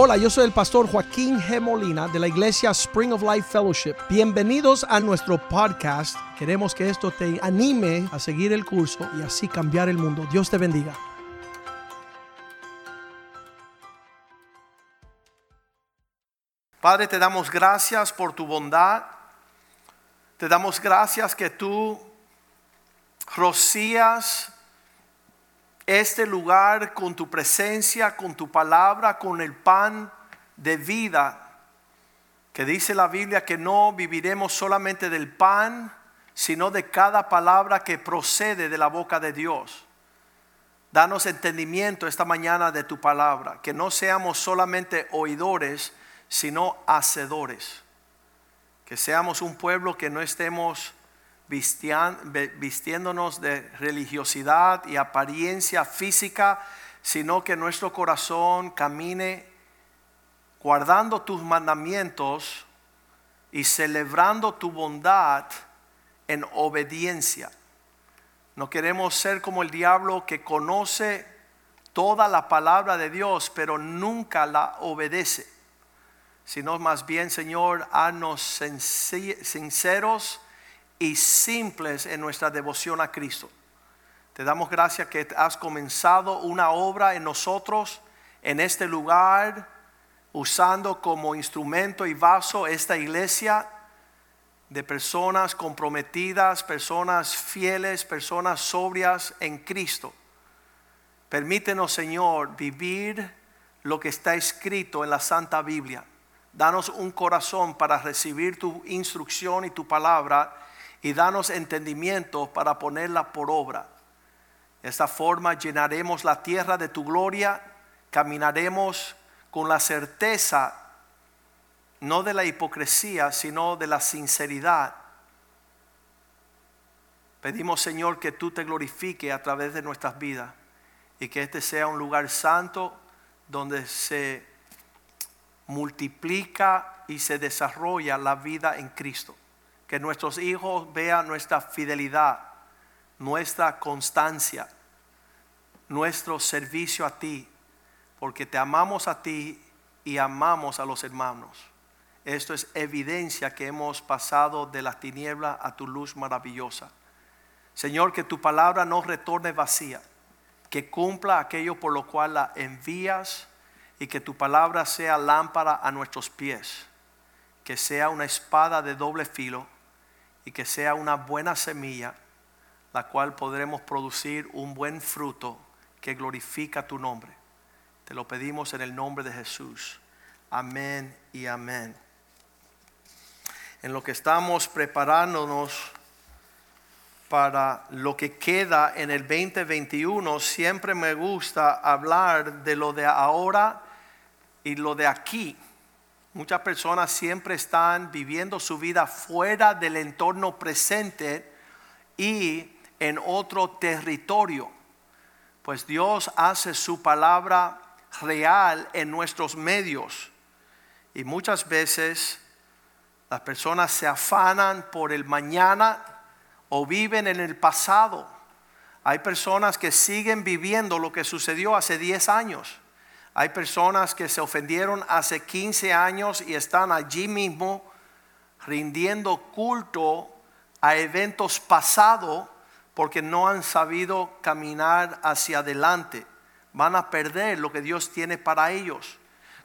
Hola, yo soy el pastor Joaquín G. Molina de la iglesia Spring of Life Fellowship. Bienvenidos a nuestro podcast. Queremos que esto te anime a seguir el curso y así cambiar el mundo. Dios te bendiga. Padre, te damos gracias por tu bondad. Te damos gracias que tú rocías este lugar con tu presencia, con tu palabra, con el pan de vida. Que dice la Biblia que no viviremos solamente del pan, sino de cada palabra que procede de la boca de Dios. Danos entendimiento esta mañana de tu palabra, que no seamos solamente oidores, sino hacedores. Que seamos un pueblo que no estemos vistiéndonos de religiosidad y apariencia física, sino que nuestro corazón camine guardando tus mandamientos y celebrando tu bondad en obediencia. No queremos ser como el diablo que conoce toda la palabra de Dios, pero nunca la obedece. Sino más bien, Señor, haznos sinceros y simples en nuestra devoción a Cristo. Te damos gracias que has comenzado una obra en nosotros, en este lugar, usando como instrumento y vaso esta iglesia de personas comprometidas, personas fieles, personas sobrias en Cristo. Permítenos, Señor, vivir lo que está escrito en la Santa Biblia. Danos un corazón para recibir tu instrucción y tu palabra y danos entendimiento para ponerla por obra. De esta forma llenaremos la tierra de tu gloria, caminaremos con la certeza, no de la hipocresía, sino de la sinceridad. Pedimos, Señor, que tú te glorifique a través de nuestras vidas y que este sea un lugar santo donde se multiplica y se desarrolla la vida en Cristo que nuestros hijos vean nuestra fidelidad, nuestra constancia, nuestro servicio a ti, porque te amamos a ti y amamos a los hermanos. Esto es evidencia que hemos pasado de las tinieblas a tu luz maravillosa. Señor, que tu palabra no retorne vacía, que cumpla aquello por lo cual la envías y que tu palabra sea lámpara a nuestros pies, que sea una espada de doble filo y que sea una buena semilla, la cual podremos producir un buen fruto que glorifica tu nombre. Te lo pedimos en el nombre de Jesús. Amén y amén. En lo que estamos preparándonos para lo que queda en el 2021, siempre me gusta hablar de lo de ahora y lo de aquí. Muchas personas siempre están viviendo su vida fuera del entorno presente y en otro territorio. Pues Dios hace su palabra real en nuestros medios. Y muchas veces las personas se afanan por el mañana o viven en el pasado. Hay personas que siguen viviendo lo que sucedió hace 10 años. Hay personas que se ofendieron hace 15 años y están allí mismo rindiendo culto a eventos pasados porque no han sabido caminar hacia adelante. Van a perder lo que Dios tiene para ellos.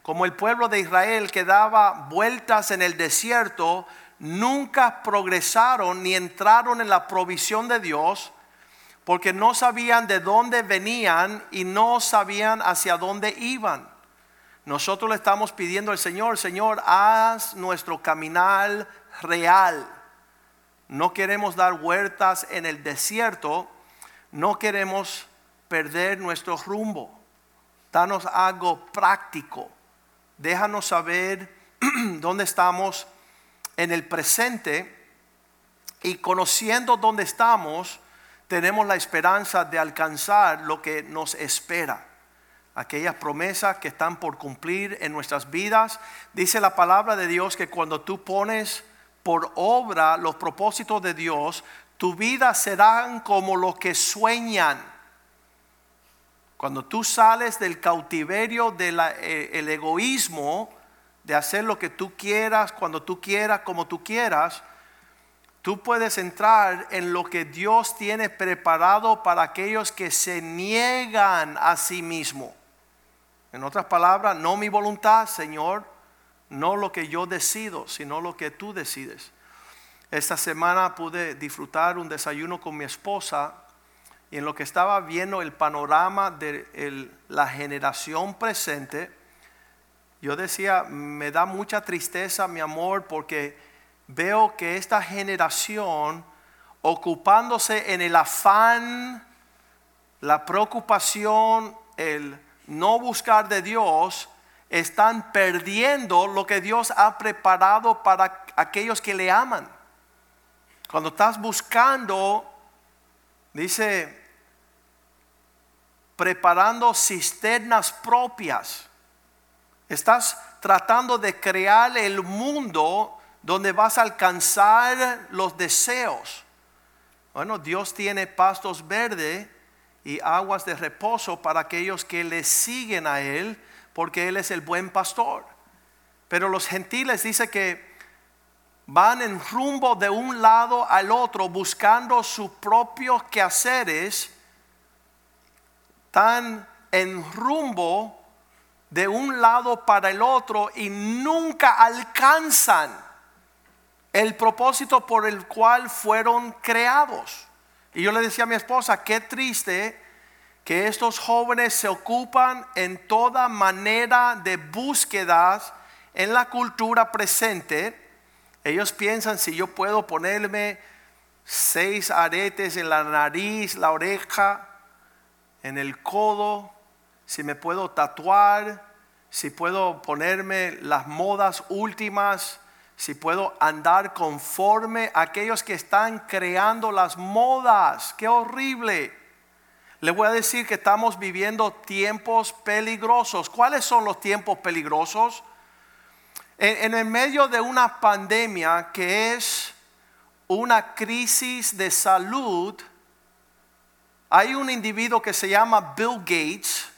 Como el pueblo de Israel que daba vueltas en el desierto, nunca progresaron ni entraron en la provisión de Dios porque no sabían de dónde venían y no sabían hacia dónde iban. Nosotros le estamos pidiendo al Señor, Señor, haz nuestro caminar real. No queremos dar huertas en el desierto, no queremos perder nuestro rumbo. Danos algo práctico. Déjanos saber dónde estamos en el presente y conociendo dónde estamos, tenemos la esperanza de alcanzar lo que nos espera. Aquellas promesas que están por cumplir en nuestras vidas. Dice la palabra de Dios que cuando tú pones por obra los propósitos de Dios, tu vida serán como los que sueñan. Cuando tú sales del cautiverio del el egoísmo, de hacer lo que tú quieras, cuando tú quieras, como tú quieras, tú puedes entrar en lo que Dios tiene preparado para aquellos que se niegan a sí mismo. En otras palabras, no mi voluntad, Señor, no lo que yo decido, sino lo que tú decides. Esta semana pude disfrutar un desayuno con mi esposa y en lo que estaba viendo el panorama de la generación presente, yo decía, me da mucha tristeza, mi amor, porque veo que esta generación, ocupándose en el afán, la preocupación, el no buscar de Dios, están perdiendo lo que Dios ha preparado para aquellos que le aman. Cuando estás buscando, dice, preparando cisternas propias Estás tratando de crear el mundo donde vas a alcanzar los deseos. Bueno, Dios tiene pastos verdes y aguas de reposo para aquellos que le siguen a Él, porque Él es el buen pastor. Pero los gentiles dice que van en rumbo de un lado al otro buscando sus propios quehaceres, tan en rumbo de un lado para el otro y nunca alcanzan el propósito por el cual fueron creados. Y yo le decía a mi esposa, qué triste que estos jóvenes se ocupan en toda manera de búsquedas en la cultura presente. Ellos piensan si yo puedo ponerme seis aretes en la nariz, la oreja, en el codo, si me puedo tatuar, si puedo ponerme las modas últimas, si puedo andar conforme a aquellos que están creando las modas. Qué horrible. Le voy a decir que estamos viviendo tiempos peligrosos. ¿Cuáles son los tiempos peligrosos? En, en el medio de una pandemia que es una crisis de salud, hay un individuo que se llama Bill Gates,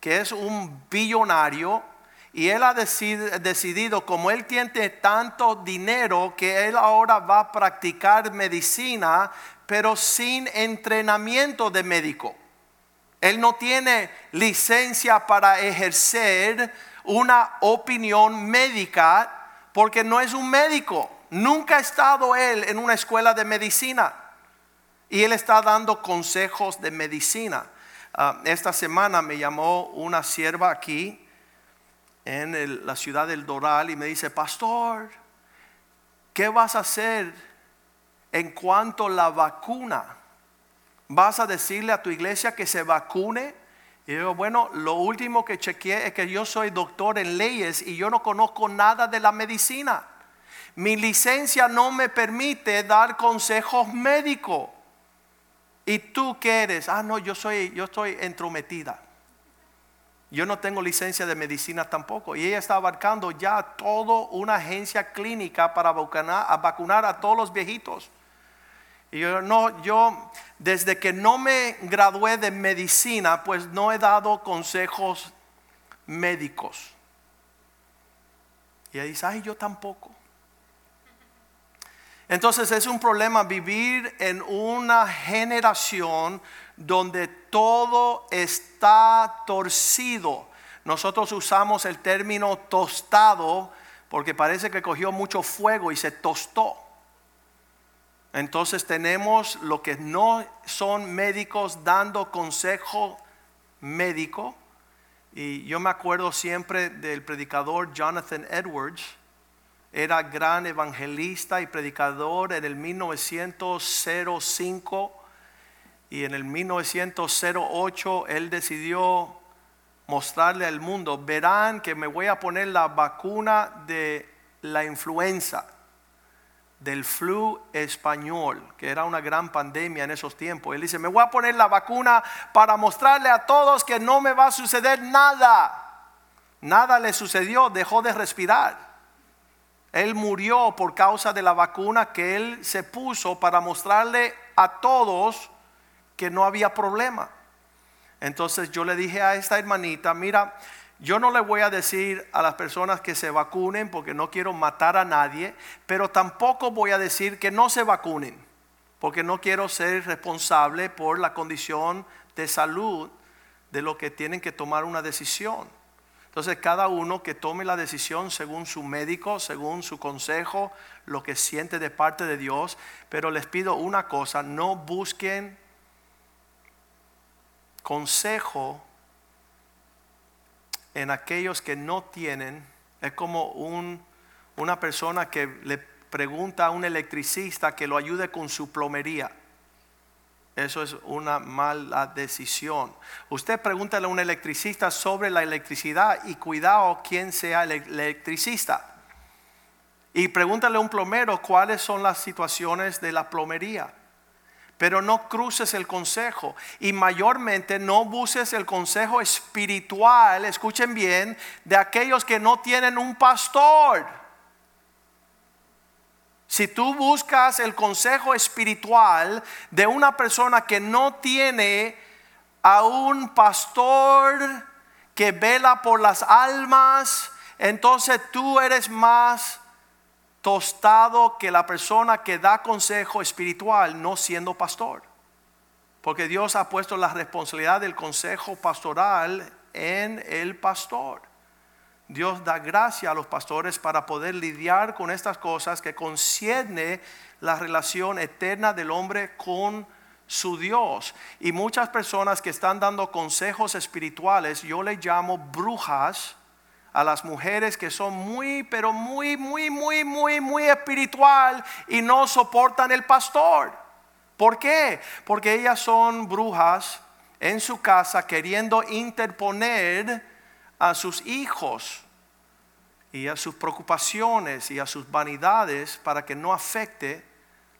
que es un billonario, y él ha decidido, como él tiene tanto dinero, que él ahora va a practicar medicina, pero sin entrenamiento de médico. Él no tiene licencia para ejercer una opinión médica porque no es un médico. Nunca ha estado él en una escuela de medicina. Y él está dando consejos de medicina. Ah, esta semana me llamó una sierva aquí en la ciudad del Doral y me dice, pastor, ¿qué vas a hacer en cuanto a la vacuna? ¿Vas a decirle a tu iglesia que se vacune? Y yo, bueno, lo último que chequeé es que yo soy doctor en leyes y yo no conozco nada de la medicina. Mi licencia no me permite dar consejos médicos. ¿Y tú qué eres? Ah, no, yo soy, yo estoy entrometida. Yo no tengo licencia de medicina tampoco. Y ella está abarcando ya toda una agencia clínica para vacunar a, vacunar a todos los viejitos. Y yo no, yo desde que no me gradué de medicina, pues no he dado consejos médicos. Y ella dice, ay, yo tampoco. Entonces es un problema vivir en una generación donde todo está torcido. Nosotros usamos el término tostado porque parece que cogió mucho fuego y se tostó. Entonces tenemos lo que no son médicos dando consejo médico. Y yo me acuerdo siempre del predicador Jonathan Edwards era gran evangelista y predicador en el 1905 y en el 1908 él decidió mostrarle al mundo, verán que me voy a poner la vacuna de la influenza, del flu español, que era una gran pandemia en esos tiempos. Él dice, me voy a poner la vacuna para mostrarle a todos que no me va a suceder nada. Nada le sucedió, dejó de respirar. Él murió por causa de la vacuna que él se puso para mostrarle a todos que no había problema. Entonces yo le dije a esta hermanita, mira, yo no le voy a decir a las personas que se vacunen porque no quiero matar a nadie, pero tampoco voy a decir que no se vacunen porque no quiero ser responsable por la condición de salud de lo que tienen que tomar una decisión. Entonces cada uno que tome la decisión según su médico, según su consejo, lo que siente de parte de Dios, pero les pido una cosa, no busquen consejo en aquellos que no tienen. Es como un, una persona que le pregunta a un electricista que lo ayude con su plomería. Eso es una mala decisión. Usted pregúntale a un electricista sobre la electricidad y cuidado quién sea el electricista. Y pregúntale a un plomero cuáles son las situaciones de la plomería. Pero no cruces el consejo y mayormente no busques el consejo espiritual, escuchen bien, de aquellos que no tienen un pastor. Si tú buscas el consejo espiritual de una persona que no tiene a un pastor que vela por las almas, entonces tú eres más tostado que la persona que da consejo espiritual no siendo pastor. Porque Dios ha puesto la responsabilidad del consejo pastoral en el pastor. Dios da gracia a los pastores para poder lidiar con estas cosas que concierne la relación eterna del hombre con su Dios. Y muchas personas que están dando consejos espirituales, yo le llamo brujas a las mujeres que son muy, pero muy, muy, muy, muy, muy espiritual y no soportan el pastor. ¿Por qué? Porque ellas son brujas en su casa queriendo interponer a sus hijos y a sus preocupaciones y a sus vanidades para que no afecte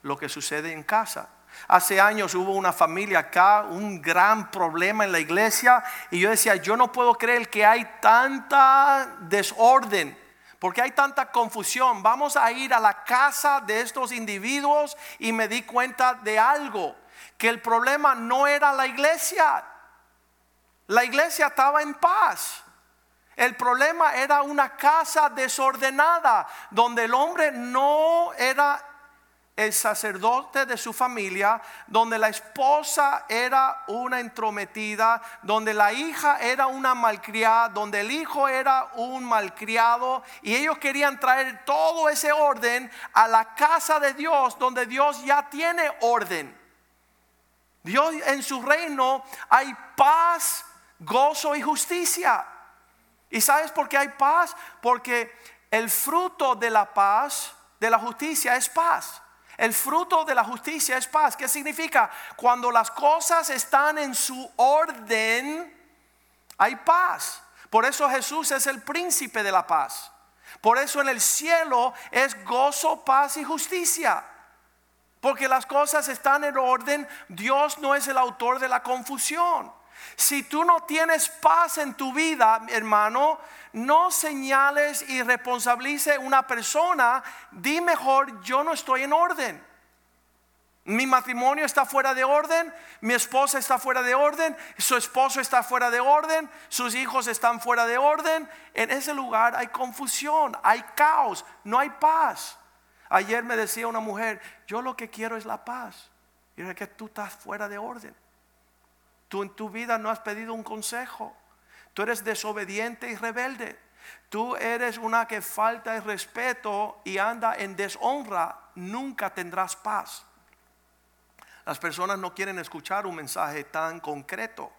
lo que sucede en casa. Hace años hubo una familia acá, un gran problema en la iglesia y yo decía, yo no puedo creer que hay tanta desorden, porque hay tanta confusión. Vamos a ir a la casa de estos individuos y me di cuenta de algo, que el problema no era la iglesia. La iglesia estaba en paz. El problema era una casa desordenada, donde el hombre no era el sacerdote de su familia, donde la esposa era una entrometida, donde la hija era una malcriada, donde el hijo era un malcriado, y ellos querían traer todo ese orden a la casa de Dios, donde Dios ya tiene orden. Dios en su reino hay paz, gozo y justicia. ¿Y sabes por qué hay paz? Porque el fruto de la paz, de la justicia, es paz. El fruto de la justicia es paz. ¿Qué significa? Cuando las cosas están en su orden, hay paz. Por eso Jesús es el príncipe de la paz. Por eso en el cielo es gozo, paz y justicia. Porque las cosas están en orden, Dios no es el autor de la confusión. Si tú no tienes paz en tu vida, hermano, no señales y responsabilice una persona. Di mejor, yo no estoy en orden. Mi matrimonio está fuera de orden, mi esposa está fuera de orden, su esposo está fuera de orden, sus hijos están fuera de orden. En ese lugar hay confusión, hay caos, no hay paz. Ayer me decía una mujer, yo lo que quiero es la paz. Y es que tú estás fuera de orden. Tú en tu vida no has pedido un consejo. Tú eres desobediente y rebelde. Tú eres una que falta el respeto y anda en deshonra. Nunca tendrás paz. Las personas no quieren escuchar un mensaje tan concreto.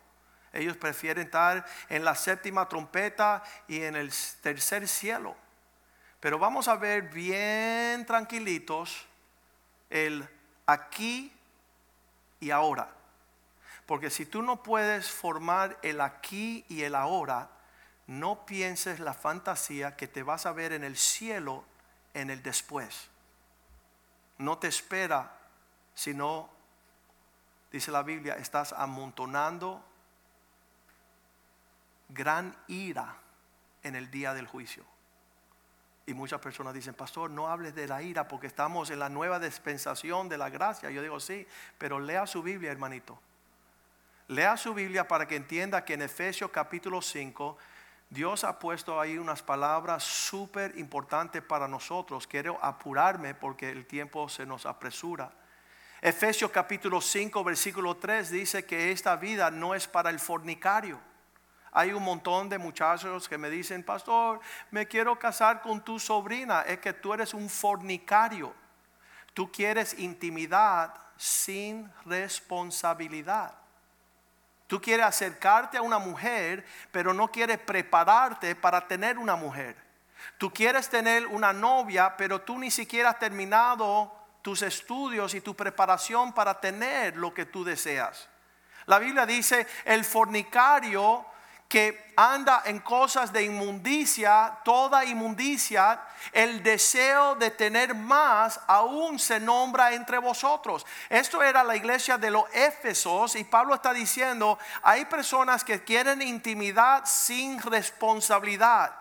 Ellos prefieren estar en la séptima trompeta y en el tercer cielo. Pero vamos a ver bien tranquilitos el aquí y ahora. Porque si tú no puedes formar el aquí y el ahora, no pienses la fantasía que te vas a ver en el cielo en el después. No te espera, sino, dice la Biblia, estás amontonando gran ira en el día del juicio. Y muchas personas dicen, pastor, no hables de la ira porque estamos en la nueva dispensación de la gracia. Yo digo, sí, pero lea su Biblia, hermanito. Lea su Biblia para que entienda que en Efesios capítulo 5 Dios ha puesto ahí unas palabras súper importantes para nosotros. Quiero apurarme porque el tiempo se nos apresura. Efesios capítulo 5 versículo 3 dice que esta vida no es para el fornicario. Hay un montón de muchachos que me dicen, pastor, me quiero casar con tu sobrina. Es que tú eres un fornicario. Tú quieres intimidad sin responsabilidad. Tú quieres acercarte a una mujer, pero no quieres prepararte para tener una mujer. Tú quieres tener una novia, pero tú ni siquiera has terminado tus estudios y tu preparación para tener lo que tú deseas. La Biblia dice, el fornicario que anda en cosas de inmundicia, toda inmundicia, el deseo de tener más aún se nombra entre vosotros. Esto era la iglesia de los Éfesos y Pablo está diciendo, hay personas que quieren intimidad sin responsabilidad.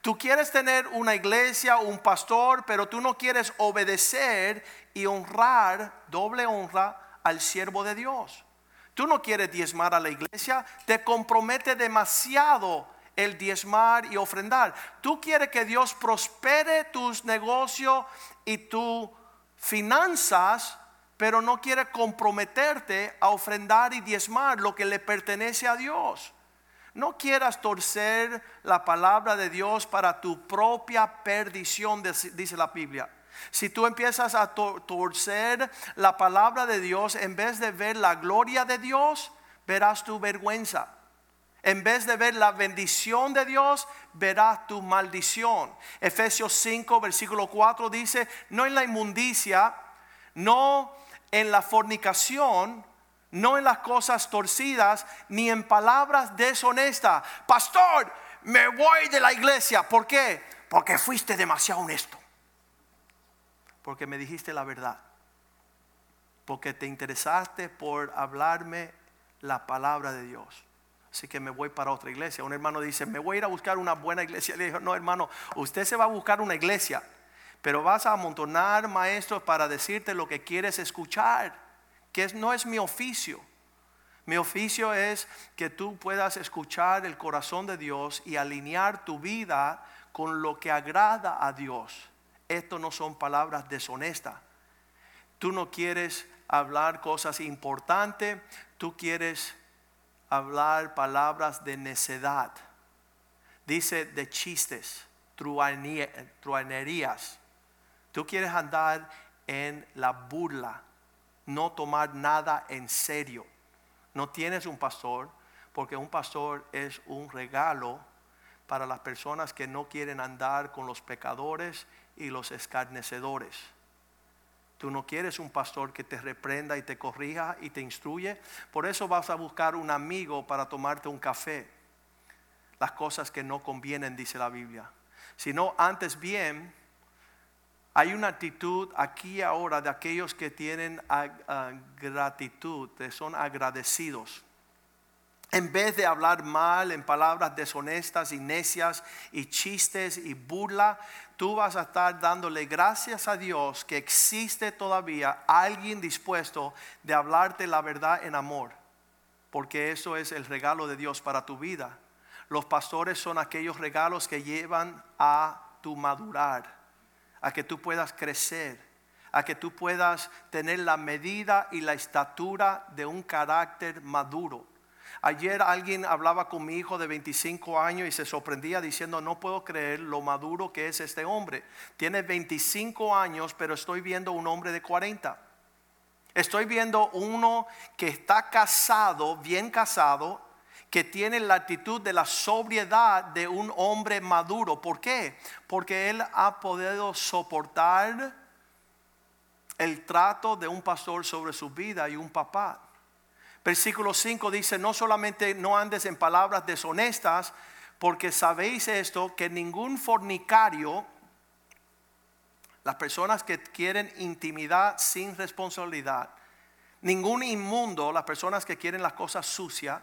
Tú quieres tener una iglesia, un pastor, pero tú no quieres obedecer y honrar, doble honra al siervo de Dios. Tú no quieres diezmar a la iglesia, te compromete demasiado el diezmar y ofrendar. Tú quieres que Dios prospere tus negocios y tus finanzas, pero no quieres comprometerte a ofrendar y diezmar lo que le pertenece a Dios. No quieras torcer la palabra de Dios para tu propia perdición, dice la Biblia. Si tú empiezas a torcer la palabra de Dios, en vez de ver la gloria de Dios, verás tu vergüenza. En vez de ver la bendición de Dios, verás tu maldición. Efesios 5, versículo 4 dice, no en la inmundicia, no en la fornicación, no en las cosas torcidas, ni en palabras deshonestas. Pastor, me voy de la iglesia. ¿Por qué? Porque fuiste demasiado honesto porque me dijiste la verdad. Porque te interesaste por hablarme la palabra de Dios. Así que me voy para otra iglesia. Un hermano dice, me voy a ir a buscar una buena iglesia. Le dijo, no hermano, usted se va a buscar una iglesia, pero vas a amontonar maestros para decirte lo que quieres escuchar, que no es mi oficio. Mi oficio es que tú puedas escuchar el corazón de Dios y alinear tu vida con lo que agrada a Dios. Esto no son palabras deshonestas. Tú no quieres hablar cosas importantes, tú quieres hablar palabras de necedad. Dice de chistes, truanerías. Tú quieres andar en la burla, no tomar nada en serio. No tienes un pastor, porque un pastor es un regalo para las personas que no quieren andar con los pecadores y los escarnecedores. Tú no quieres un pastor que te reprenda y te corrija y te instruye. Por eso vas a buscar un amigo para tomarte un café. Las cosas que no convienen, dice la Biblia. Sino antes bien, hay una actitud aquí ahora de aquellos que tienen gratitud, que son agradecidos. En vez de hablar mal en palabras deshonestas y necias y chistes y burla, tú vas a estar dándole gracias a Dios que existe todavía alguien dispuesto de hablarte la verdad en amor. Porque eso es el regalo de Dios para tu vida. Los pastores son aquellos regalos que llevan a tu madurar, a que tú puedas crecer, a que tú puedas tener la medida y la estatura de un carácter maduro Ayer alguien hablaba con mi hijo de 25 años y se sorprendía diciendo, no puedo creer lo maduro que es este hombre. Tiene 25 años, pero estoy viendo un hombre de 40. Estoy viendo uno que está casado, bien casado, que tiene la actitud de la sobriedad de un hombre maduro. ¿Por qué? Porque él ha podido soportar el trato de un pastor sobre su vida y un papá. Versículo 5 dice, no solamente no andes en palabras deshonestas, porque sabéis esto, que ningún fornicario, las personas que quieren intimidad sin responsabilidad, ningún inmundo, las personas que quieren las cosas sucias,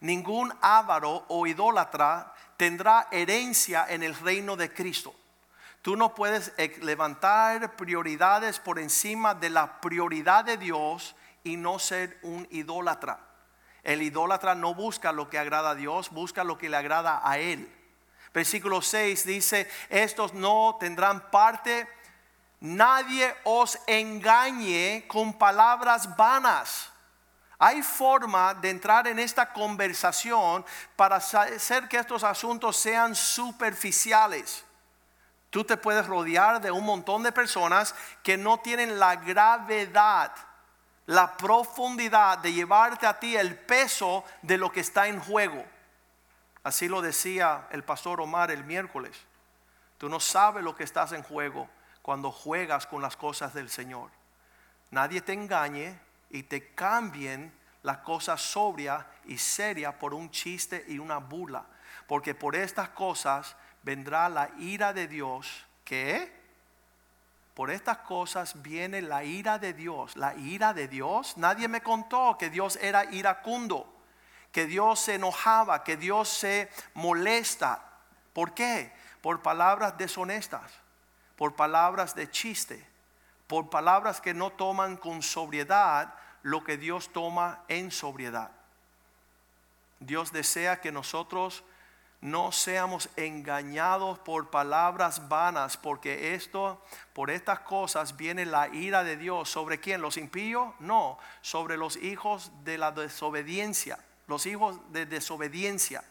ningún avaro o idólatra tendrá herencia en el reino de Cristo. Tú no puedes levantar prioridades por encima de la prioridad de Dios y no ser un idólatra. El idólatra no busca lo que agrada a Dios, busca lo que le agrada a él. Versículo 6 dice, estos no tendrán parte, nadie os engañe con palabras vanas. Hay forma de entrar en esta conversación para hacer que estos asuntos sean superficiales. Tú te puedes rodear de un montón de personas que no tienen la gravedad, la profundidad de llevarte a ti el peso de lo que está en juego. Así lo decía el pastor Omar el miércoles. Tú no sabes lo que estás en juego cuando juegas con las cosas del Señor. Nadie te engañe y te cambien las cosas sobria y seria por un chiste y una burla. Porque por estas cosas vendrá la ira de Dios. ¿Qué? Por estas cosas viene la ira de Dios. La ira de Dios. Nadie me contó que Dios era iracundo. Que Dios se enojaba. Que Dios se molesta. ¿Por qué? Por palabras deshonestas. Por palabras de chiste. Por palabras que no toman con sobriedad lo que Dios toma en sobriedad. Dios desea que nosotros no seamos engañados por palabras vanas, porque esto, por estas cosas viene la ira de Dios. ¿Sobre quién? ¿Los impíos? No, sobre los hijos de la desobediencia, los hijos de desobediencia.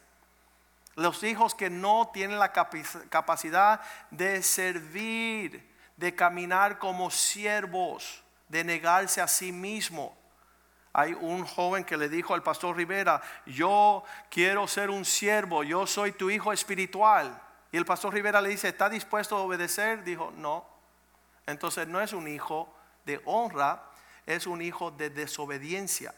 Los hijos que no tienen la capacidad de servir, de caminar como siervos, de negarse a sí mismo hay un joven que le dijo al pastor Rivera, yo quiero ser un siervo, yo soy tu hijo espiritual. Y el pastor Rivera le dice, ¿está dispuesto a obedecer? Dijo, no. Entonces no es un hijo de honra, es un hijo de desobediencia.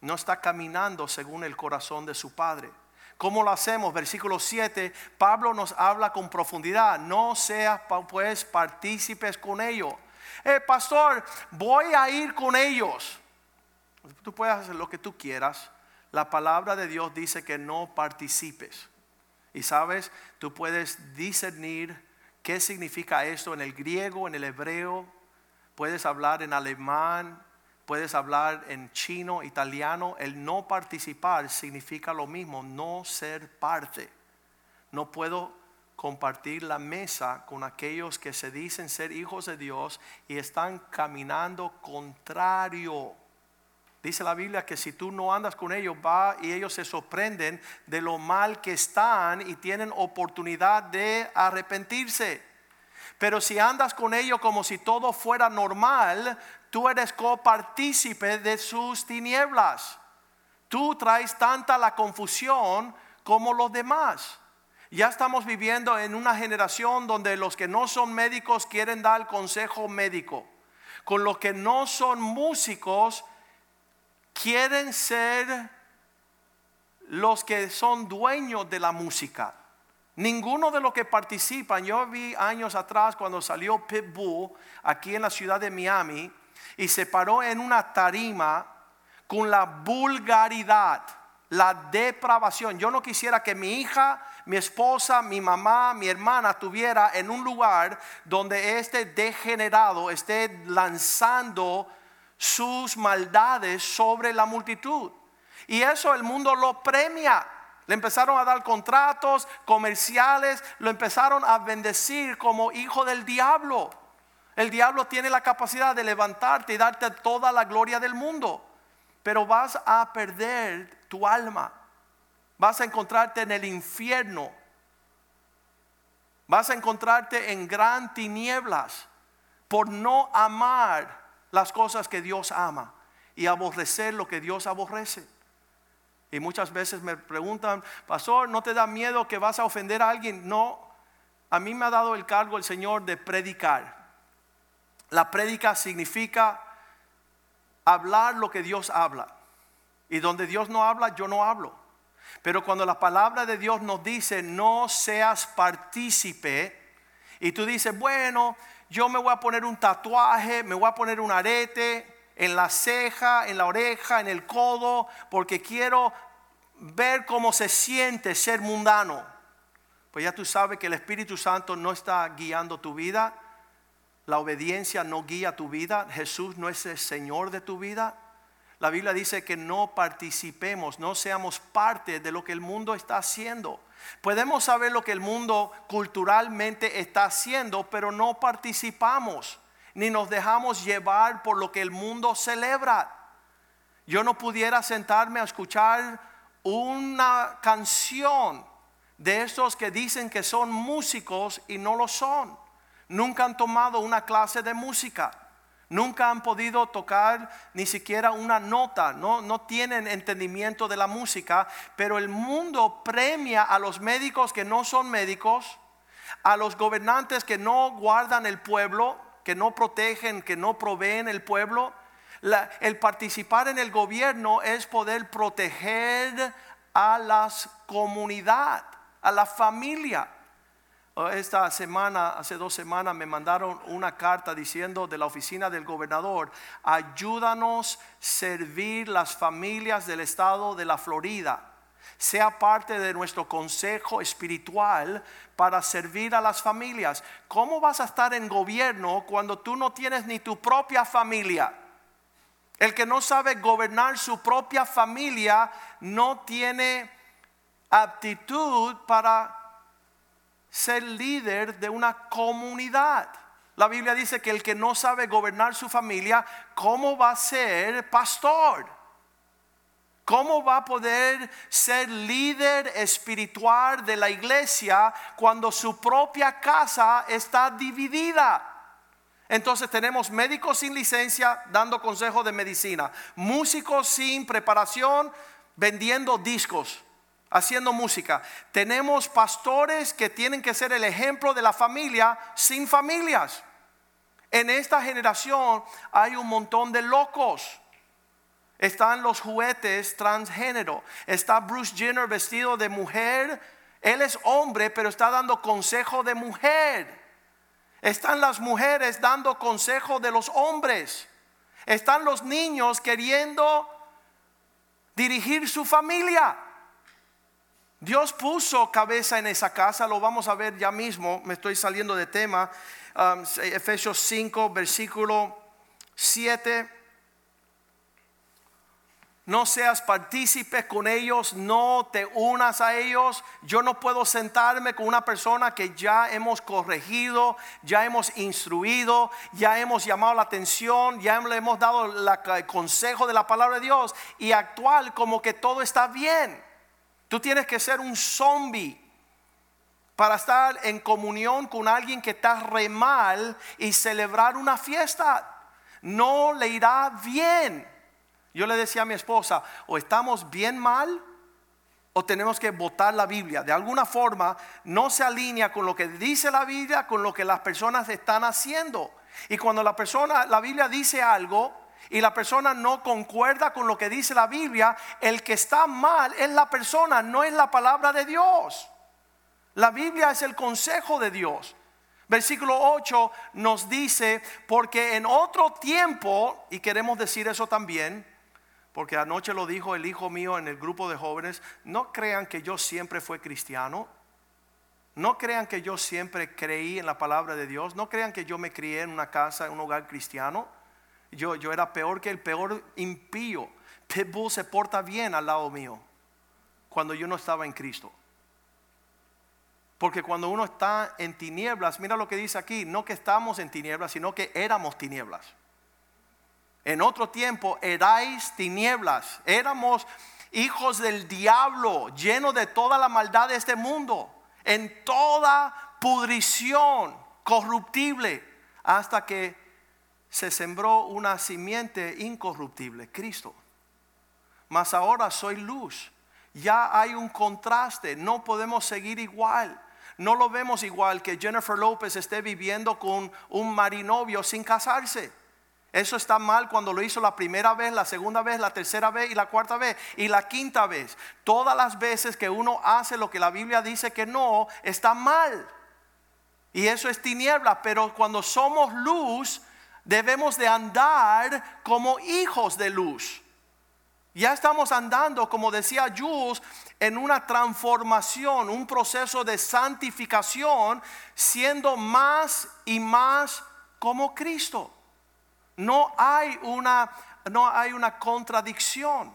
No está caminando según el corazón de su padre. ¿Cómo lo hacemos? Versículo 7, Pablo nos habla con profundidad. No seas pues partícipes con ellos. Eh, pastor, voy a ir con ellos. Tú puedes hacer lo que tú quieras. La palabra de Dios dice que no participes. Y sabes, tú puedes discernir qué significa esto en el griego, en el hebreo. Puedes hablar en alemán, puedes hablar en chino, italiano. El no participar significa lo mismo, no ser parte. No puedo compartir la mesa con aquellos que se dicen ser hijos de Dios y están caminando contrario Dice la Biblia que si tú no andas con ellos, va y ellos se sorprenden de lo mal que están y tienen oportunidad de arrepentirse. Pero si andas con ellos como si todo fuera normal, tú eres copartícipe de sus tinieblas. Tú traes tanta la confusión como los demás. Ya estamos viviendo en una generación donde los que no son médicos quieren dar consejo médico. Con los que no son músicos quieren ser los que son dueños de la música. Ninguno de los que participan, yo vi años atrás cuando salió Pitbull aquí en la ciudad de Miami y se paró en una tarima con la vulgaridad, la depravación. Yo no quisiera que mi hija, mi esposa, mi mamá, mi hermana tuviera en un lugar donde este degenerado esté lanzando sus maldades sobre la multitud. Y eso el mundo lo premia. Le empezaron a dar contratos comerciales, lo empezaron a bendecir como hijo del diablo. El diablo tiene la capacidad de levantarte y darte toda la gloria del mundo, pero vas a perder tu alma. Vas a encontrarte en el infierno. Vas a encontrarte en gran tinieblas por no amar las cosas que Dios ama y aborrecer lo que Dios aborrece. Y muchas veces me preguntan, pastor, ¿no te da miedo que vas a ofender a alguien? No, a mí me ha dado el cargo el Señor de predicar. La prédica significa hablar lo que Dios habla. Y donde Dios no habla, yo no hablo. Pero cuando la palabra de Dios nos dice, no seas partícipe, y tú dices, bueno, yo me voy a poner un tatuaje, me voy a poner un arete en la ceja, en la oreja, en el codo, porque quiero ver cómo se siente ser mundano. Pues ya tú sabes que el Espíritu Santo no está guiando tu vida, la obediencia no guía tu vida, Jesús no es el Señor de tu vida. La Biblia dice que no participemos, no seamos parte de lo que el mundo está haciendo. Podemos saber lo que el mundo culturalmente está haciendo, pero no participamos, ni nos dejamos llevar por lo que el mundo celebra. Yo no pudiera sentarme a escuchar una canción de estos que dicen que son músicos y no lo son. Nunca han tomado una clase de música. Nunca han podido tocar ni siquiera una nota, no, no tienen entendimiento de la música, pero el mundo premia a los médicos que no son médicos, a los gobernantes que no guardan el pueblo, que no protegen, que no proveen el pueblo. el participar en el gobierno es poder proteger a las comunidad, a la familia. Esta semana, hace dos semanas, me mandaron una carta diciendo de la oficina del gobernador, ayúdanos servir las familias del estado de la Florida. Sea parte de nuestro consejo espiritual para servir a las familias. ¿Cómo vas a estar en gobierno cuando tú no tienes ni tu propia familia? El que no sabe gobernar su propia familia no tiene aptitud para ser líder de una comunidad. La Biblia dice que el que no sabe gobernar su familia, ¿cómo va a ser pastor? ¿Cómo va a poder ser líder espiritual de la iglesia cuando su propia casa está dividida? Entonces tenemos médicos sin licencia dando consejos de medicina, músicos sin preparación vendiendo discos haciendo música. Tenemos pastores que tienen que ser el ejemplo de la familia sin familias. En esta generación hay un montón de locos. Están los juguetes transgénero. Está Bruce Jenner vestido de mujer. Él es hombre, pero está dando consejo de mujer. Están las mujeres dando consejo de los hombres. Están los niños queriendo dirigir su familia. Dios puso cabeza en esa casa, lo vamos a ver ya mismo, me estoy saliendo de tema. Um, Efesios 5, versículo 7. No seas partícipe con ellos, no te unas a ellos. Yo no puedo sentarme con una persona que ya hemos corregido, ya hemos instruido, ya hemos llamado la atención, ya le hemos dado el consejo de la palabra de Dios y actuar como que todo está bien. Tú tienes que ser un zombie para estar en comunión con alguien que está re mal y celebrar una fiesta. No le irá bien. Yo le decía a mi esposa, o estamos bien mal o tenemos que votar la Biblia. De alguna forma no se alinea con lo que dice la Biblia, con lo que las personas están haciendo. Y cuando la persona, la Biblia dice algo, y la persona no concuerda con lo que dice la Biblia, el que está mal es la persona, no es la palabra de Dios. La Biblia es el consejo de Dios. Versículo 8 nos dice, porque en otro tiempo, y queremos decir eso también, porque anoche lo dijo el hijo mío en el grupo de jóvenes, no crean que yo siempre fui cristiano, no crean que yo siempre creí en la palabra de Dios, no crean que yo me crié en una casa, en un hogar cristiano. Yo, yo era peor que el peor impío. Pitbull se porta bien al lado mío cuando yo no estaba en Cristo. Porque cuando uno está en tinieblas, mira lo que dice aquí, no que estamos en tinieblas, sino que éramos tinieblas. En otro tiempo erais tinieblas, éramos hijos del diablo, llenos de toda la maldad de este mundo, en toda pudrición corruptible, hasta que se sembró una simiente incorruptible, Cristo. Mas ahora soy luz. Ya hay un contraste, no podemos seguir igual. No lo vemos igual que Jennifer López esté viviendo con un marinovio sin casarse. Eso está mal cuando lo hizo la primera vez, la segunda vez, la tercera vez y la cuarta vez y la quinta vez. Todas las veces que uno hace lo que la Biblia dice que no, está mal. Y eso es tiniebla, pero cuando somos luz, debemos de andar como hijos de luz. Ya estamos andando, como decía Jules, en una transformación, un proceso de santificación, siendo más y más como Cristo. No hay una no hay una contradicción.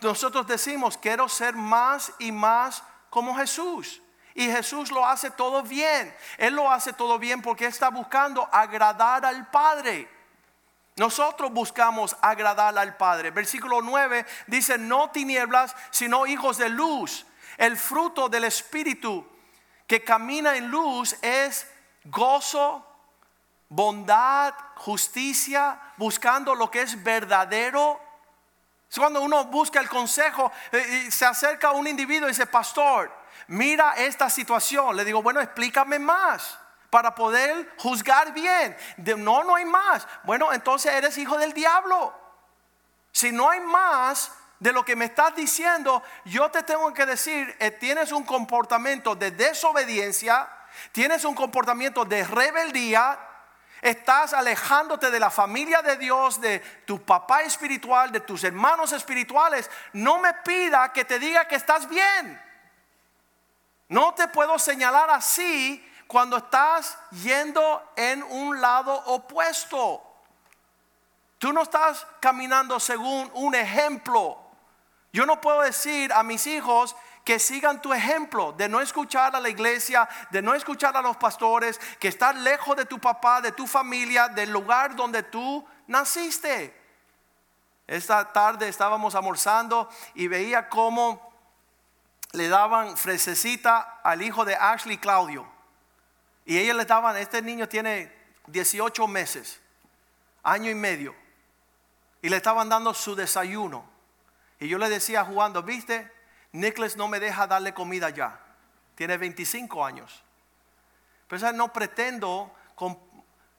Nosotros decimos, quiero ser más y más como Jesús. Y Jesús lo hace todo bien. Él lo hace todo bien porque está buscando agradar al Padre. Nosotros buscamos agradar al Padre. Versículo 9 dice, no tinieblas, sino hijos de luz. El fruto del Espíritu que camina en luz es gozo, bondad, justicia, buscando lo que es verdadero. cuando uno busca el consejo, eh, y se acerca a un individuo y dice, pastor, mira esta situación. Le digo, bueno, explícame más para poder juzgar bien. no, no hay más. Bueno, entonces eres hijo del diablo. Si no hay más de lo que me estás diciendo, yo te tengo que decir, eh, tienes un comportamiento de desobediencia, tienes un comportamiento de rebeldía, estás alejándote de la familia de Dios, de tu papá espiritual, de tus hermanos espirituales. No me pida que te diga que estás bien. No te puedo señalar así cuando estás yendo en un lado opuesto. Tú no estás caminando según un ejemplo. Yo no puedo decir a mis hijos que sigan tu ejemplo de no escuchar a la iglesia, de no escuchar a los pastores, que estar lejos de tu papá, de tu familia, del lugar donde tú naciste. Esta tarde estábamos almorzando y veía cómo le daban fresecita al hijo de Ashley Claudio. Y ellos le daban, este niño tiene 18 meses, año y medio. Y le estaban dando su desayuno. Y yo le decía jugando, viste, Nicholas no me deja darle comida ya. Tiene 25 años. Pero no pretendo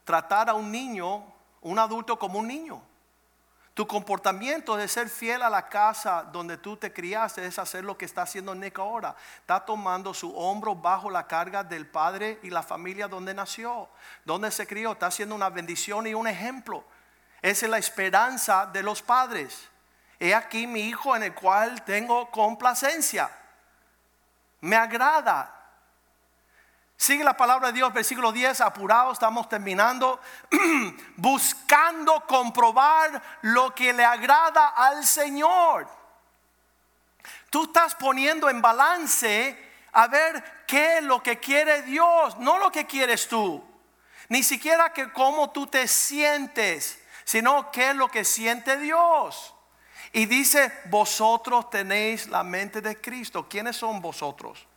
tratar a un niño, un adulto como un niño. Tu comportamiento de ser fiel a la casa donde tú te criaste es hacer lo que está haciendo Nick ahora. Está tomando su hombro bajo la carga del padre y la familia donde nació, donde se crió. Está haciendo una bendición y un ejemplo. Esa es la esperanza de los padres. He aquí mi hijo en el cual tengo complacencia. Me agrada. Sigue la palabra de Dios, versículo 10, apurado, estamos terminando, buscando comprobar lo que le agrada al Señor. Tú estás poniendo en balance a ver qué es lo que quiere Dios, no lo que quieres tú. Ni siquiera que cómo tú te sientes, sino qué es lo que siente Dios. Y dice, vosotros tenéis la mente de Cristo. ¿Quiénes son vosotros?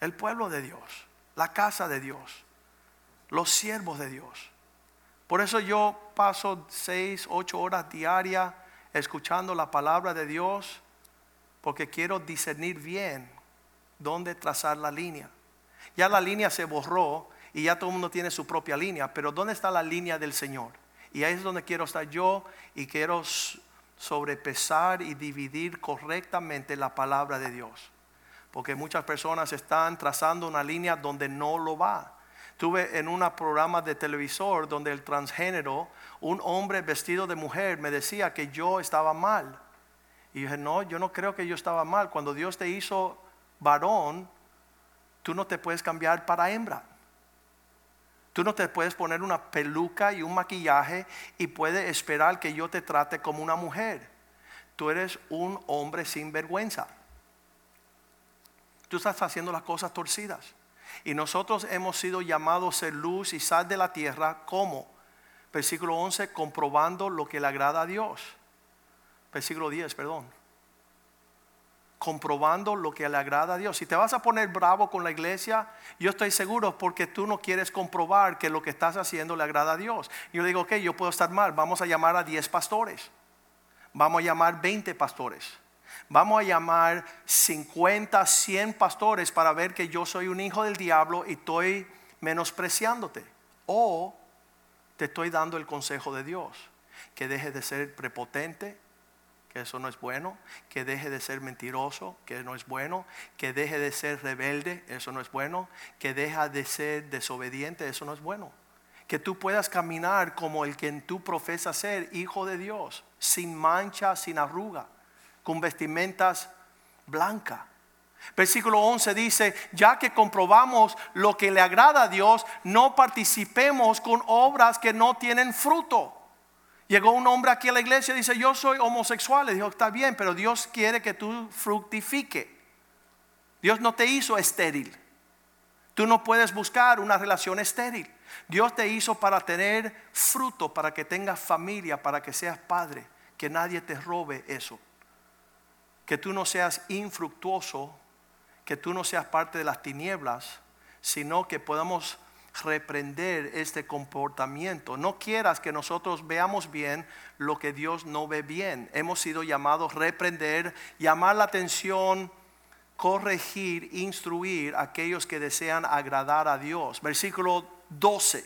El pueblo de Dios, la casa de Dios, los siervos de Dios. Por eso yo paso seis, ocho horas diarias escuchando la palabra de Dios, porque quiero discernir bien dónde trazar la línea. Ya la línea se borró y ya todo el mundo tiene su propia línea, pero ¿dónde está la línea del Señor? Y ahí es donde quiero estar yo y quiero sobrepesar y dividir correctamente la palabra de Dios porque muchas personas están trazando una línea donde no lo va. Tuve en un programa de televisor donde el transgénero, un hombre vestido de mujer, me decía que yo estaba mal. Y dije, no, yo no creo que yo estaba mal. Cuando Dios te hizo varón, tú no te puedes cambiar para hembra. Tú no te puedes poner una peluca y un maquillaje y puedes esperar que yo te trate como una mujer. Tú eres un hombre sin vergüenza. Tú estás haciendo las cosas torcidas. Y nosotros hemos sido llamados a ser luz y sal de la tierra como, versículo 11, comprobando lo que le agrada a Dios. Versículo 10, perdón. Comprobando lo que le agrada a Dios. Si te vas a poner bravo con la iglesia, yo estoy seguro porque tú no quieres comprobar que lo que estás haciendo le agrada a Dios. Yo digo, ok, yo puedo estar mal. Vamos a llamar a 10 pastores. Vamos a llamar 20 pastores vamos a llamar 50, 100 pastores para ver que yo soy un hijo del diablo y estoy menospreciándote. O te estoy dando el consejo de Dios, que deje de ser prepotente, que eso no es bueno, que deje de ser mentiroso, que no es bueno, que deje de ser rebelde, eso no es bueno, que deje de ser desobediente, eso no es bueno. Que tú puedas caminar como el que tú profesas ser, hijo de Dios, sin mancha, sin arruga con vestimentas blancas. Versículo 11 dice, ya que comprobamos lo que le agrada a Dios, no participemos con obras que no tienen fruto. Llegó un hombre aquí a la iglesia y dice, yo soy homosexual. Le dijo, está bien, pero Dios quiere que tú fructifique. Dios no te hizo estéril. Tú no puedes buscar una relación estéril. Dios te hizo para tener fruto, para que tengas familia, para que seas padre. Que nadie te robe eso. Que tú no seas infructuoso, que tú no seas parte de las tinieblas, sino que podamos reprender este comportamiento. No quieras que nosotros veamos bien lo que Dios no ve bien. Hemos sido llamados a reprender, llamar la atención, corregir, instruir a aquellos que desean agradar a Dios. Versículo 12.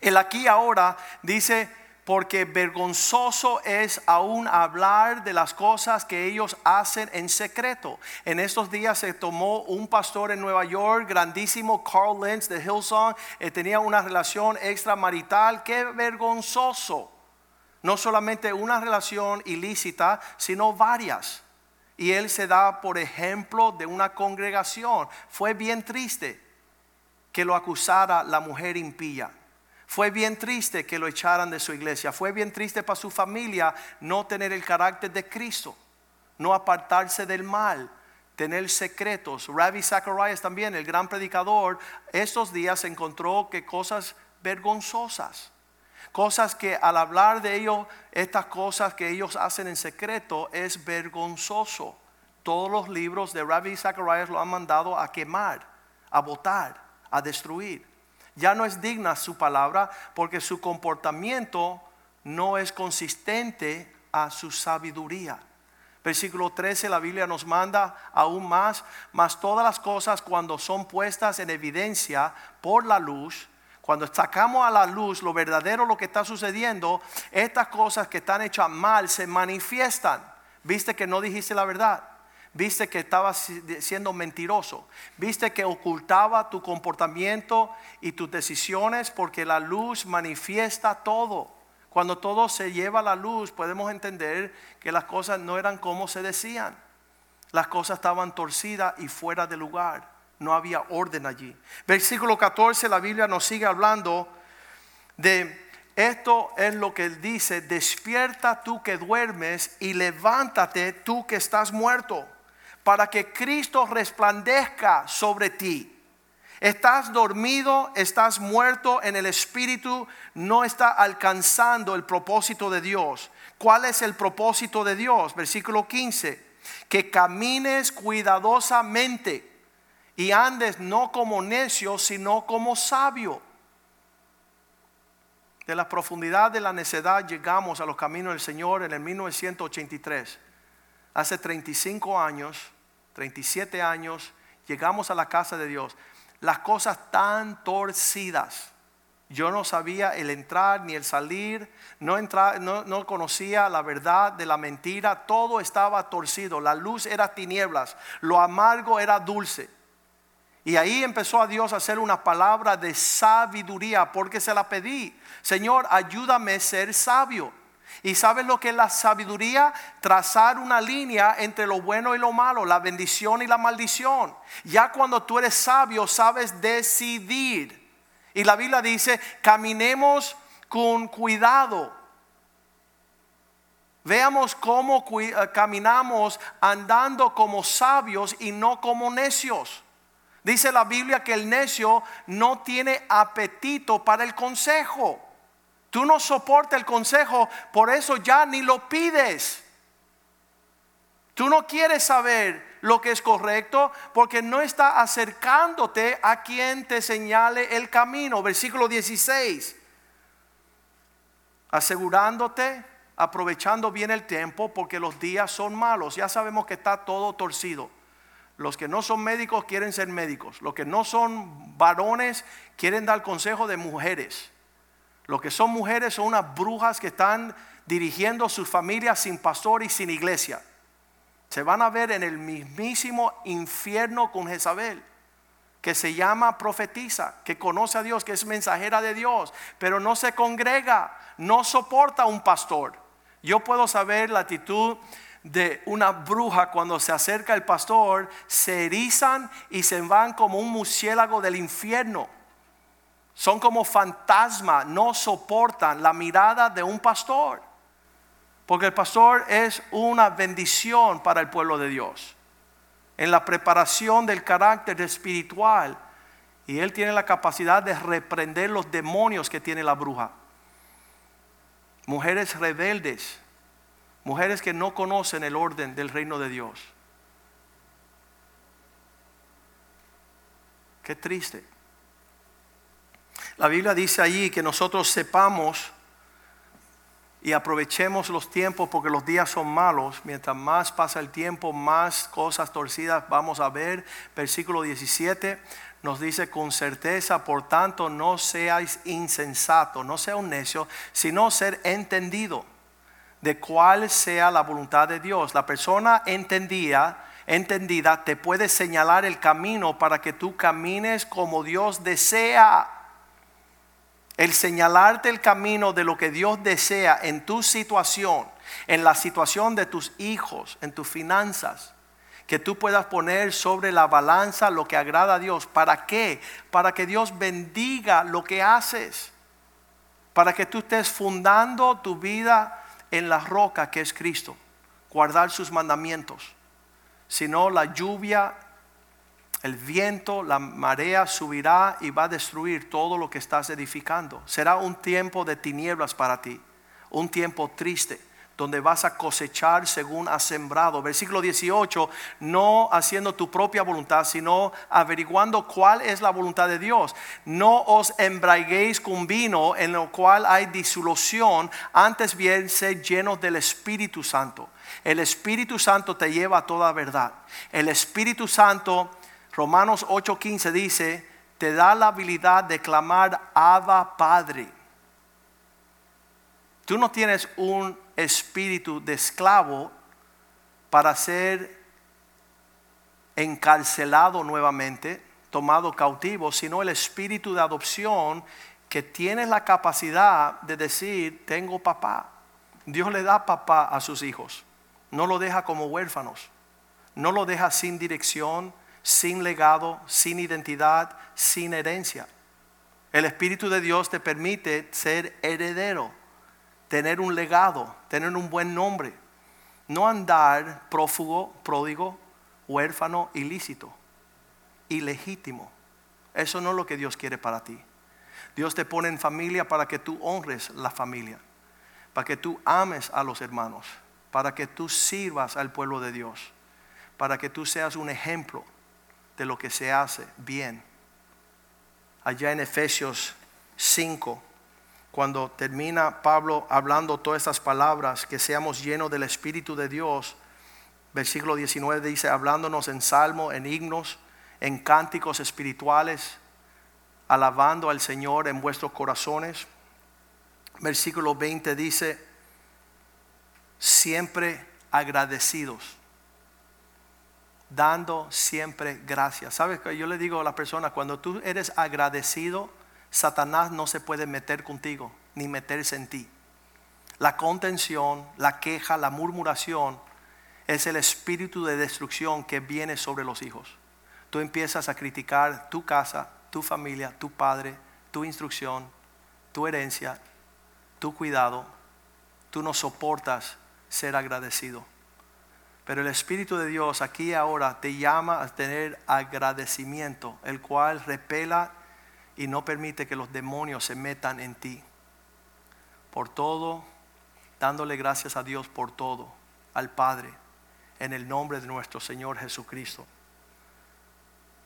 El aquí ahora dice, porque vergonzoso es aún hablar de las cosas que ellos hacen en secreto. En estos días se tomó un pastor en Nueva York, grandísimo, Carl Lentz de Hillsong, eh, tenía una relación extramarital, qué vergonzoso. No solamente una relación ilícita, sino varias. Y él se da por ejemplo de una congregación. Fue bien triste que lo acusara la mujer impía. Fue bien triste que lo echaran de su iglesia. Fue bien triste para su familia no tener el carácter de Cristo, no apartarse del mal, tener secretos. Rabbi Zacharias también, el gran predicador, estos días encontró que cosas vergonzosas, cosas que al hablar de ellos, estas cosas que ellos hacen en secreto es vergonzoso. Todos los libros de Rabbi Zacharias lo han mandado a quemar, a botar, a destruir ya no es digna su palabra porque su comportamiento no es consistente a su sabiduría. Versículo 13, la Biblia nos manda aún más, mas todas las cosas cuando son puestas en evidencia por la luz, cuando sacamos a la luz lo verdadero, lo que está sucediendo, estas cosas que están hechas mal se manifiestan. Viste que no dijiste la verdad viste que estaba siendo mentiroso, viste que ocultaba tu comportamiento y tus decisiones porque la luz manifiesta todo. Cuando todo se lleva a la luz podemos entender que las cosas no eran como se decían. Las cosas estaban torcidas y fuera de lugar. No había orden allí. Versículo 14, la Biblia nos sigue hablando de esto es lo que él dice, despierta tú que duermes y levántate tú que estás muerto para que Cristo resplandezca sobre ti. Estás dormido, estás muerto en el espíritu, no está alcanzando el propósito de Dios. ¿Cuál es el propósito de Dios? Versículo 15. Que camines cuidadosamente y andes no como necio, sino como sabio. De la profundidad de la necedad llegamos a los caminos del Señor en el 1983. Hace 35 años 37 años, llegamos a la casa de Dios. Las cosas tan torcidas. Yo no sabía el entrar ni el salir, no, no, no, conocía la verdad de la mentira, todo estaba torcido, la luz era tinieblas, lo amargo era dulce. Y ahí empezó a Dios a hacer una palabra de sabiduría porque se la pedí. Señor, ayúdame a ser sabio. ¿Y sabes lo que es la sabiduría? Trazar una línea entre lo bueno y lo malo, la bendición y la maldición. Ya cuando tú eres sabio, sabes decidir. Y la Biblia dice, caminemos con cuidado. Veamos cómo eh, caminamos andando como sabios y no como necios. Dice la Biblia que el necio no tiene apetito para el consejo. Tú no soportas el consejo, por eso ya ni lo pides. Tú no quieres saber lo que es correcto porque no está acercándote a quien te señale el camino. Versículo 16. Asegurándote, aprovechando bien el tiempo porque los días son malos. Ya sabemos que está todo torcido. Los que no son médicos quieren ser médicos. Los que no son varones quieren dar consejo de mujeres. Lo que son mujeres son unas brujas que están dirigiendo sus familias sin pastor y sin iglesia. Se van a ver en el mismísimo infierno con Jezabel, que se llama profetiza, que conoce a Dios, que es mensajera de Dios, pero no se congrega, no soporta un pastor. Yo puedo saber la actitud de una bruja cuando se acerca el pastor, se erizan y se van como un murciélago del infierno Son como fantasmas, no soportan la mirada de un pastor. Porque el pastor es una bendición para el pueblo de Dios. En la preparación del carácter espiritual. Y él tiene la capacidad de reprender los demonios que tiene la bruja. Mujeres rebeldes. Mujeres que no conocen el orden del reino de Dios. Qué triste. La Biblia dice allí que nosotros sepamos y aprovechemos los tiempos porque los días son malos. Mientras más pasa el tiempo, más cosas torcidas vamos a ver. Versículo 17 nos dice con certeza, por tanto, no seáis insensato, no sea un necio, sino ser entendido de cuál sea la voluntad de Dios. La persona entendida, entendida te puede señalar el camino para que tú camines como Dios desea. El señalarte el camino de lo que Dios desea en tu situación, en la situación de tus hijos, en tus finanzas, que tú puedas poner sobre la balanza lo que agrada a Dios. ¿Para qué? Para que Dios bendiga lo que haces. Para que tú estés fundando tu vida en la roca que es Cristo. Guardar sus mandamientos. Si no, la lluvia el viento, la marea subirá y va a destruir todo lo que estás edificando. Será un tiempo de tinieblas para ti, un tiempo triste, donde vas a cosechar según has sembrado. Versículo 18, no haciendo tu propia voluntad, sino averiguando cuál es la voluntad de Dios. No os embraguéis con vino en lo cual hay disolución, antes bien sed llenos del Espíritu Santo. El Espíritu Santo te lleva a toda verdad. El Espíritu Santo Romanos 8:15 dice, te da la habilidad de clamar Abba Padre. Tú no tienes un espíritu de esclavo para ser encarcelado nuevamente, tomado cautivo, sino el espíritu de adopción que tiene la capacidad de decir, tengo papá. Dios le da papá a sus hijos, no lo deja como huérfanos, no lo deja sin dirección, sin legado, sin identidad, sin herencia. El Espíritu de Dios te permite ser heredero, tener un legado, tener un buen nombre. No andar prófugo, pródigo, huérfano, ilícito, ilegítimo. Eso no es lo que Dios quiere para ti. Dios te pone en familia para que tú honres la familia, para que tú ames a los hermanos, para que tú sirvas al pueblo de Dios, para que tú seas un ejemplo de lo que se hace bien. Allá en Efesios 5, cuando termina Pablo hablando todas estas palabras, que seamos llenos del Espíritu de Dios, versículo 19 dice, hablándonos en salmo, en himnos, en cánticos espirituales, alabando al Señor en vuestros corazones. Versículo 20 dice, siempre agradecidos dando siempre gracias. ¿Sabes que yo le digo a la persona, cuando tú eres agradecido, Satanás no se puede meter contigo, ni meterse en ti. La contención, la queja, la murmuración es el espíritu de destrucción que viene sobre los hijos. Tú empiezas a criticar tu casa, tu familia, tu padre, tu instrucción, tu herencia, tu cuidado. Tú no soportas ser agradecido. Pero el Espíritu de Dios aquí ahora te llama a tener agradecimiento, el cual repela y no permite que los demonios se metan en ti. Por todo, dándole gracias a Dios por todo, al Padre, en el nombre de nuestro Señor Jesucristo.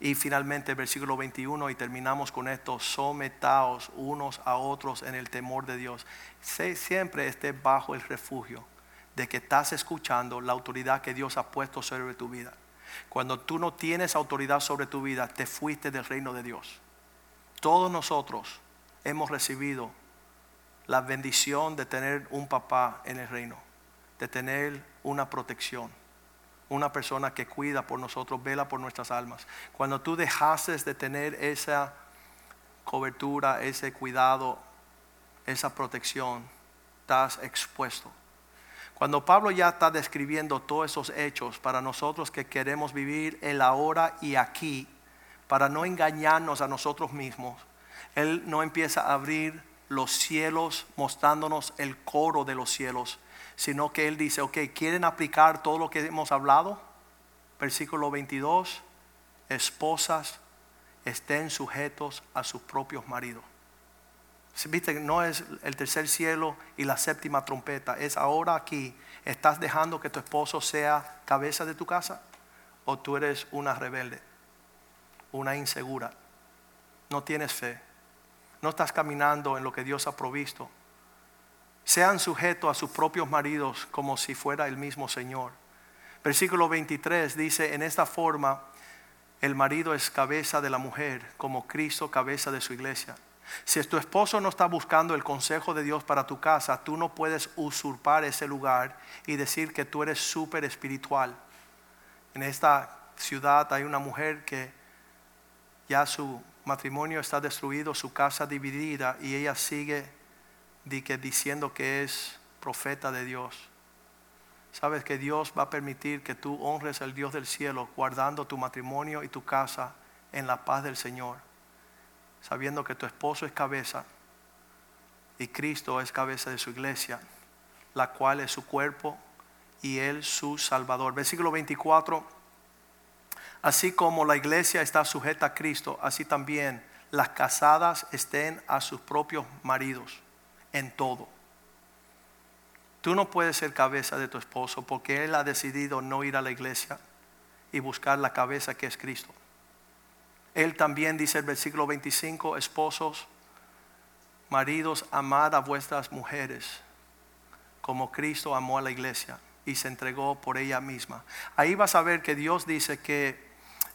Y finalmente, versículo 21, y terminamos con esto, sometaos unos a otros en el temor de Dios. siempre esté bajo el refugio de que estás escuchando la autoridad que Dios ha puesto sobre tu vida. Cuando tú no tienes autoridad sobre tu vida, te fuiste del reino de Dios. Todos nosotros hemos recibido la bendición de tener un papá en el reino, de tener una protección, una persona que cuida por nosotros, vela por nuestras almas. Cuando tú dejases de tener esa cobertura, ese cuidado, esa protección, estás expuesto cuando Pablo ya está describiendo todos esos hechos para nosotros que queremos vivir el ahora y aquí, para no engañarnos a nosotros mismos, Él no empieza a abrir los cielos mostrándonos el coro de los cielos, sino que Él dice, ok, ¿quieren aplicar todo lo que hemos hablado? Versículo 22, esposas estén sujetos a sus propios maridos. Viste, no es el tercer cielo y la séptima trompeta, es ahora aquí. ¿Estás dejando que tu esposo sea cabeza de tu casa? ¿O tú eres una rebelde, una insegura? No tienes fe, no estás caminando en lo que Dios ha provisto. Sean sujetos a sus propios maridos como si fuera el mismo Señor. Versículo 23 dice, en esta forma el marido es cabeza de la mujer, como Cristo cabeza de su iglesia. Si tu esposo no está buscando el consejo de Dios para tu casa, tú no puedes usurpar ese lugar y decir que tú eres súper espiritual. En esta ciudad hay una mujer que ya su matrimonio está destruido, su casa dividida y ella sigue diciendo que es profeta de Dios. Sabes que Dios va a permitir que tú honres al Dios del cielo guardando tu matrimonio y tu casa en la paz del Señor, sabiendo que tu esposo es cabeza y Cristo es cabeza de su iglesia, la cual es su cuerpo y él su salvador. Versículo 24, así como la iglesia está sujeta a Cristo, así también las casadas estén a sus propios maridos en todo. Tú no puedes ser cabeza de tu esposo porque él ha decidido no ir a la iglesia y buscar la cabeza que es Cristo. Él también dice el versículo 25, esposos, maridos, amad a vuestras mujeres como Cristo amó a la iglesia y se entregó por ella misma. Ahí vas a ver que Dios dice que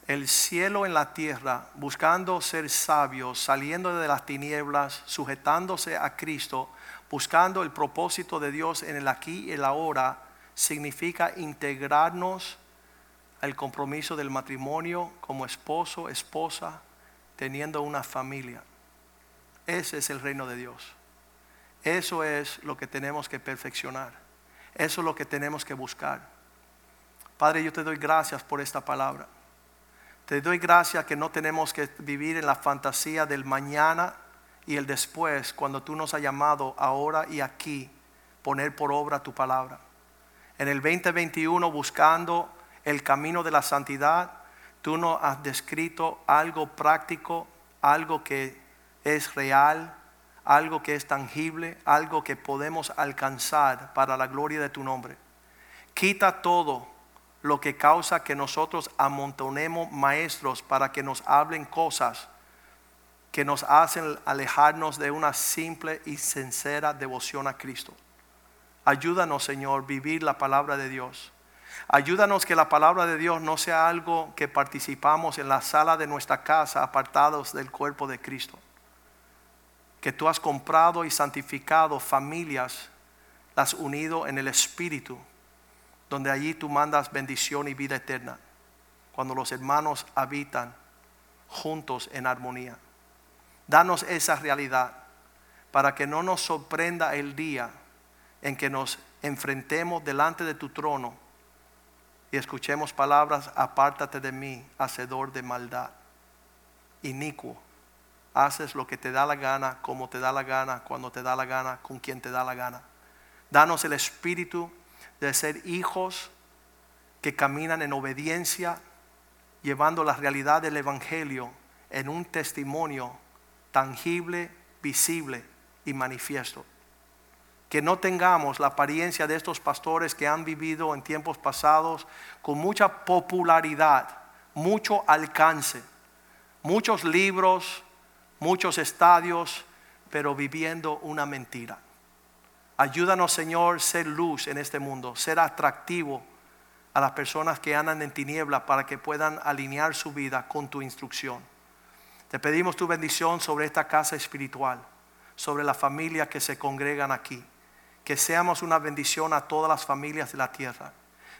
el cielo en la tierra, buscando ser sabios, saliendo de las tinieblas, sujetándose a Cristo, buscando el propósito de Dios en el aquí y el ahora, significa integrarnos al compromiso del matrimonio como esposo, esposa, teniendo una familia. Ese es el reino de Dios. Eso es lo que tenemos que perfeccionar. Eso es lo que tenemos que buscar. Padre, yo te doy gracias por esta palabra. Te doy gracias que no tenemos que vivir en la fantasía del mañana y el después, cuando tú nos has llamado ahora y aquí, poner por obra tu palabra. En el 2021, buscando el camino de la santidad, tú nos has descrito algo práctico, algo que es real, algo que es tangible, algo que podemos alcanzar para la gloria de tu nombre. Quita todo lo que causa que nosotros amontonemos maestros para que nos hablen cosas que nos hacen alejarnos de una simple y sincera devoción a Cristo. Ayúdanos, Señor, vivir la palabra de Dios. Ayúdanos que la palabra de Dios no sea algo que participamos en la sala de nuestra casa apartados del cuerpo de Cristo. Que tú has comprado y santificado familias, las unido en el Espíritu, donde allí tú mandas bendición y vida eterna, cuando los hermanos habitan juntos en armonía. Danos esa realidad para que no nos sorprenda el día en que nos enfrentemos delante de tu trono y escuchemos palabras, apártate de mí, hacedor de maldad, inicuo. Haces lo que te da la gana, como te da la gana, cuando te da la gana, con quien te da la gana. Danos el espíritu de ser hijos que caminan en obediencia, llevando la realidad del Evangelio en un testimonio tangible, visible y manifiesto. Que no tengamos la apariencia de estos pastores que han vivido en tiempos pasados con mucha popularidad, mucho alcance, muchos libros, muchos estadios, pero viviendo una mentira. Ayúdanos, Señor, ser luz en este mundo, ser atractivo a las personas que andan en tiniebla para que puedan alinear su vida con tu instrucción. Te pedimos tu bendición sobre esta casa espiritual, sobre las familias que se congregan aquí. Que seamos una bendición a todas las familias de la tierra.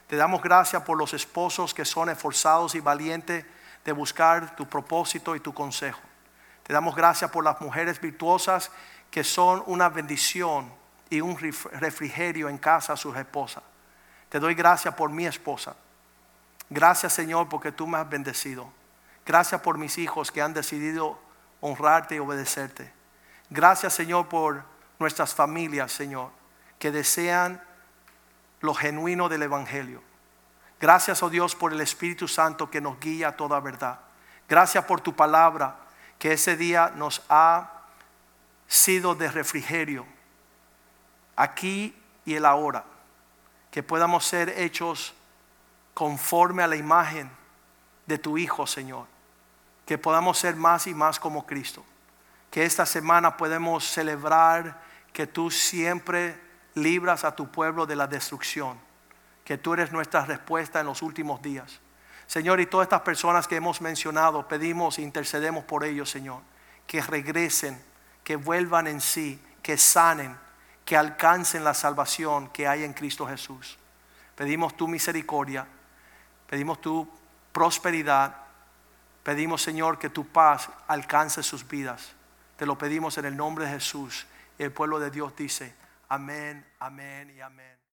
Te damos gracias por los esposos que son esforzados y valientes de buscar tu propósito y tu consejo. Te damos gracias por las mujeres virtuosas que son una bendición y un refrigerio en casa a sus esposas. Te doy gracias por mi esposa. Gracias Señor porque tú me has bendecido. Gracias por mis hijos que han decidido honrarte y obedecerte. Gracias, Señor, por nuestras familias, Señor, que desean lo genuino del Evangelio. Gracias, oh Dios, por el Espíritu Santo que nos guía a toda verdad. Gracias por tu palabra que ese día nos ha sido de refrigerio aquí y el ahora. Que podamos ser hechos conforme a la imagen de tu Hijo, Señor. Que podamos ser más y más como Cristo. Que esta semana podemos celebrar que tú siempre libras a tu pueblo de la destrucción. Que tú eres nuestra respuesta en los últimos días. Señor, y todas estas personas que hemos mencionado, pedimos e intercedemos por ellos, Señor. Que regresen, que vuelvan en sí, que sanen, que alcancen la salvación que hay en Cristo Jesús. Pedimos tu misericordia, pedimos tu prosperidad, pedimos Señor que tu paz alcance sus vidas. Te lo pedimos en el nombre de Jesús. El pueblo de Dios dice, amén, amén y amén.